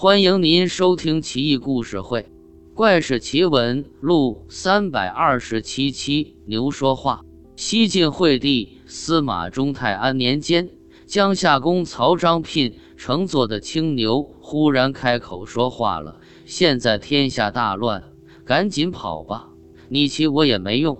欢迎您收听《奇异故事会·怪事奇闻录》三百二十七期。牛说话。西晋惠帝司马衷泰安年间，江夏公曹彰聘乘坐的青牛忽然开口说话了：“现在天下大乱，赶紧跑吧！你骑我也没用，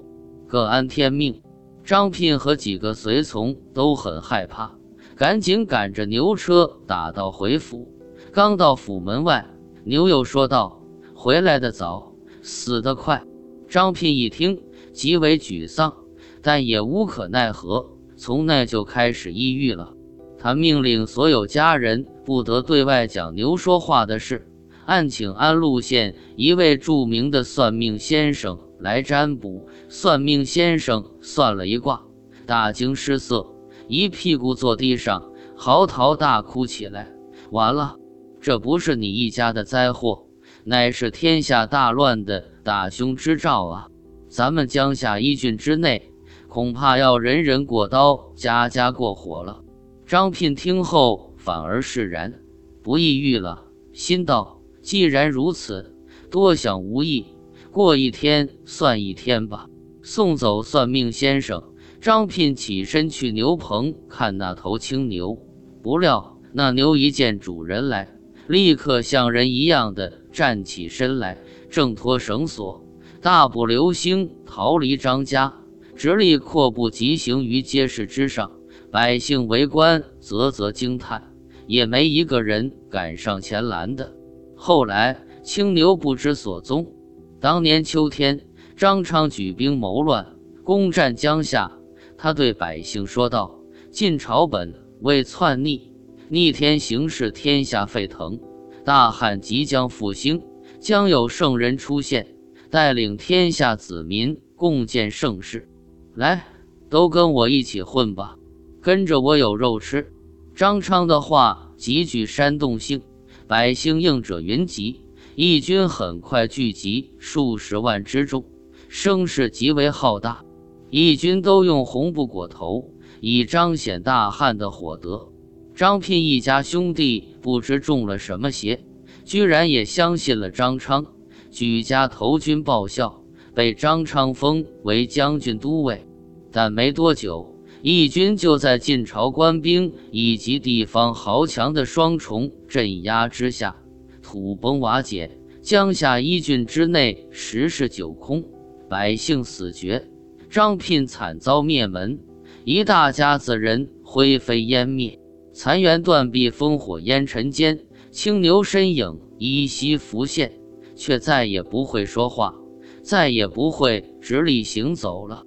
各安天命。”张聘和几个随从都很害怕，赶紧赶着牛车打道回府。刚到府门外，牛又说道：“回来的早，死得快。”张聘一听，极为沮丧，但也无可奈何。从那就开始抑郁了。他命令所有家人不得对外讲牛说话的事，暗请安陆县一位著名的算命先生来占卜。算命先生算了一卦，大惊失色，一屁股坐地上，嚎啕大哭起来。完了！这不是你一家的灾祸，乃是天下大乱的大凶之兆啊！咱们江夏一郡之内，恐怕要人人过刀，家家过火了。张聘听后反而释然，不抑郁了，心道：既然如此，多想无益，过一天算一天吧。送走算命先生，张聘起身去牛棚看那头青牛，不料那牛一见主人来。立刻像人一样的站起身来，挣脱绳索，大步流星逃离张家，直立阔步疾行于街市之上。百姓围观，啧啧惊叹，也没一个人敢上前拦的。后来青牛不知所踪。当年秋天，张昌举兵谋乱，攻占江夏。他对百姓说道：“晋朝本为篡逆。”逆天行事，天下沸腾，大汉即将复兴，将有圣人出现，带领天下子民共建盛世。来，都跟我一起混吧，跟着我有肉吃。张昌的话极具煽动性，百姓应者云集，义军很快聚集数十万之众，声势极为浩大。义军都用红布裹头，以彰显大汉的火德。张聘一家兄弟不知中了什么邪，居然也相信了张昌，举家投军报效，被张昌封为将军都尉。但没多久，义军就在晋朝官兵以及地方豪强的双重镇压之下，土崩瓦解，江夏一郡之内十室九空，百姓死绝，张聘惨遭灭门，一大家子人灰飞烟灭。残垣断壁，烽火烟尘间，青牛身影依稀浮现，却再也不会说话，再也不会直立行走了。